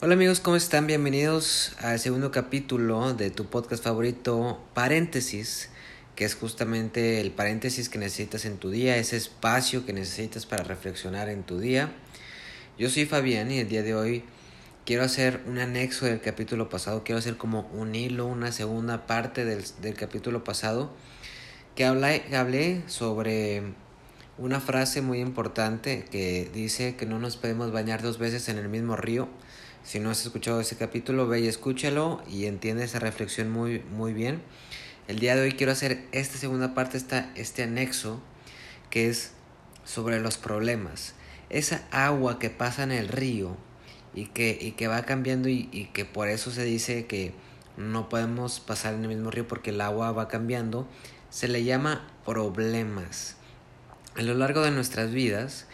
Hola amigos, ¿cómo están? Bienvenidos al segundo capítulo de tu podcast favorito, Paréntesis, que es justamente el paréntesis que necesitas en tu día, ese espacio que necesitas para reflexionar en tu día. Yo soy Fabián y el día de hoy quiero hacer un anexo del capítulo pasado, quiero hacer como un hilo, una segunda parte del, capítulo pasado, que hablé, hablé sobre una frase muy importante que dice que no nos podemos bañar dos veces en el mismo río. Si no has escuchado ese capítulo, ve y escúchalo y entiende esa reflexión muy, muy bien. El día de hoy quiero hacer esta segunda parte, esta, este anexo, que es sobre los problemas. Esa agua que pasa en el río y que, y que va cambiando y, y que por eso se dice que no podemos pasar en el mismo río porque el agua va cambiando, se le llama problemas. A lo largo de nuestras vidas,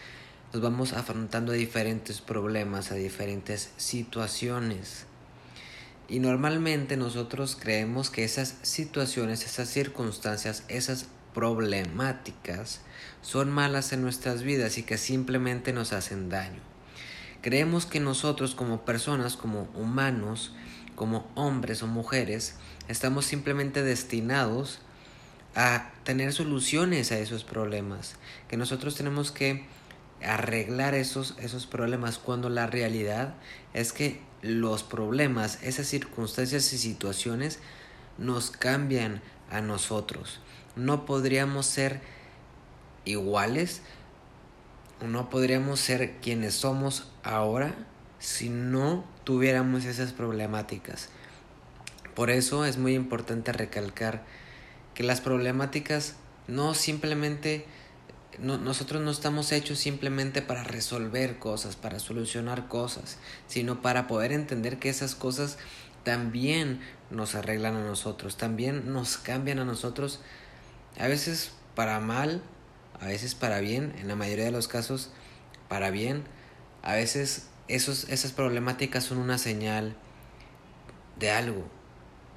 nos vamos afrontando a diferentes problemas, a diferentes situaciones. Y normalmente nosotros creemos que esas situaciones, esas circunstancias, esas problemáticas son malas en nuestras vidas y que simplemente nos hacen daño. Creemos que nosotros como personas, como humanos, como hombres o mujeres, estamos simplemente destinados a tener soluciones a esos problemas, que nosotros tenemos que arreglar esos, esos problemas cuando la realidad es que los problemas, esas circunstancias y situaciones nos cambian a nosotros. No podríamos ser iguales, no podríamos ser quienes somos ahora si no tuviéramos esas problemáticas. Por eso es muy importante recalcar que las problemáticas no simplemente nosotros no estamos hechos simplemente para resolver cosas, para solucionar cosas, sino para poder entender que esas cosas también nos arreglan a nosotros, también nos cambian a nosotros, a veces para mal, a veces para bien, en la mayoría de los casos para bien, a veces esas problemáticas son una señal de algo,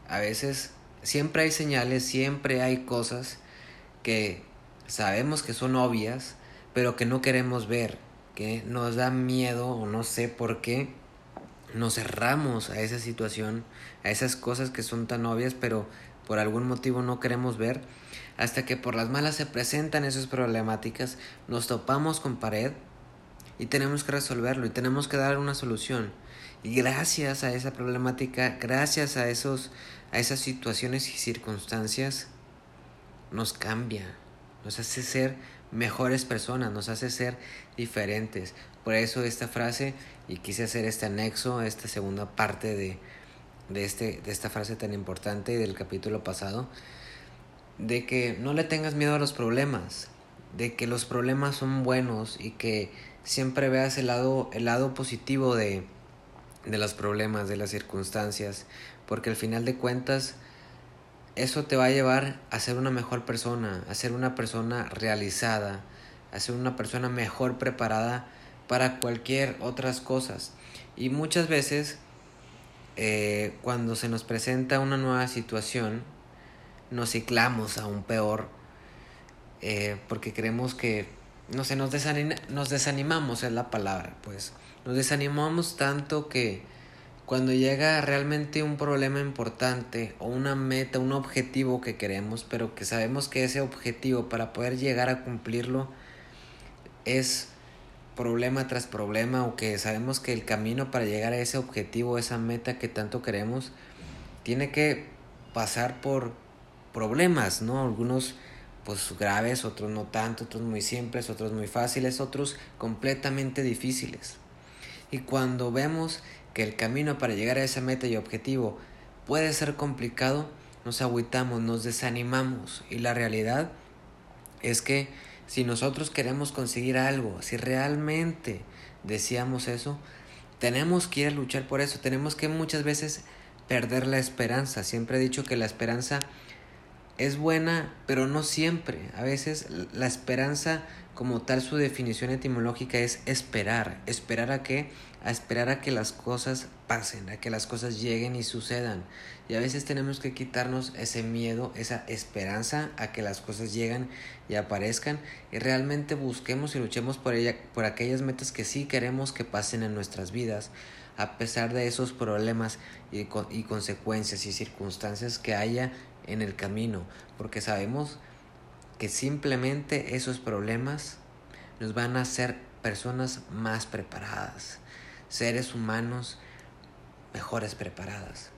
a veces siempre hay señales, siempre hay cosas que sabemos que son obvias, pero que no queremos ver, que nos da miedo o no sé por qué nos cerramos a esa situación, a esas cosas que son tan obvias, pero por algún motivo no queremos ver, hasta que por las malas se presentan esas problemáticas, nos topamos con pared y tenemos que resolverlo y tenemos que dar una solución. Y gracias a esa problemática, gracias a esos a esas situaciones y circunstancias nos cambia, nos hace ser mejores personas, nos hace ser diferentes. Por eso esta frase, y quise hacer este anexo, esta segunda parte de, de, este, de esta frase tan importante del capítulo pasado, de que no le tengas miedo a los problemas, de que los problemas son buenos y que siempre veas el lado, el lado positivo de, de los problemas, de las circunstancias, porque al final de cuentas eso te va a llevar a ser una mejor persona, a ser una persona realizada, a ser una persona mejor preparada para cualquier otras cosas. Y muchas veces eh, cuando se nos presenta una nueva situación, nos ciclamos aún peor eh, porque creemos que, no sé, nos, nos desanimamos es la palabra, pues nos desanimamos tanto que cuando llega realmente un problema importante o una meta, un objetivo que queremos, pero que sabemos que ese objetivo para poder llegar a cumplirlo es problema tras problema o que sabemos que el camino para llegar a ese objetivo, esa meta que tanto queremos, tiene que pasar por problemas, ¿no? Algunos pues graves, otros no tanto, otros muy simples, otros muy fáciles, otros completamente difíciles. Y cuando vemos que el camino para llegar a esa meta y objetivo puede ser complicado, nos agüitamos, nos desanimamos y la realidad es que si nosotros queremos conseguir algo, si realmente deseamos eso, tenemos que ir a luchar por eso, tenemos que muchas veces perder la esperanza. Siempre he dicho que la esperanza es buena, pero no siempre. A veces la esperanza como tal su definición etimológica es esperar, esperar a qué? A esperar a que las cosas pasen, a que las cosas lleguen y sucedan. Y a veces tenemos que quitarnos ese miedo, esa esperanza a que las cosas lleguen y aparezcan y realmente busquemos y luchemos por ella, por aquellas metas que sí queremos que pasen en nuestras vidas, a pesar de esos problemas y, y consecuencias y circunstancias que haya en el camino, porque sabemos que simplemente esos problemas nos van a hacer personas más preparadas, seres humanos mejores preparadas.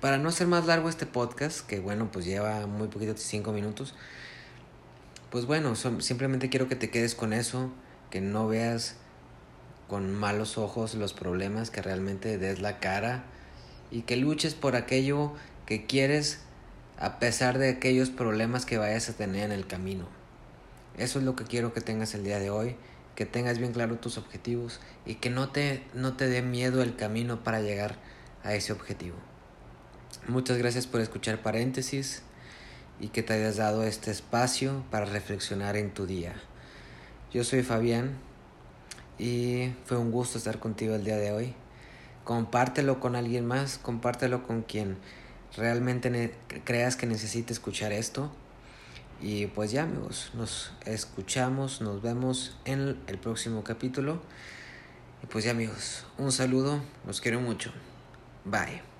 Para no hacer más largo este podcast, que bueno, pues lleva muy poquito, cinco minutos, pues bueno, simplemente quiero que te quedes con eso, que no veas con malos ojos los problemas, que realmente des la cara y que luches por aquello que quieres a pesar de aquellos problemas que vayas a tener en el camino. Eso es lo que quiero que tengas el día de hoy, que tengas bien claro tus objetivos y que no te, no te dé miedo el camino para llegar a ese objetivo. Muchas gracias por escuchar paréntesis y que te hayas dado este espacio para reflexionar en tu día. Yo soy Fabián y fue un gusto estar contigo el día de hoy. Compártelo con alguien más, compártelo con quien realmente creas que necesite escuchar esto. Y pues ya amigos, nos escuchamos, nos vemos en el próximo capítulo. Y pues ya amigos, un saludo, los quiero mucho. Bye.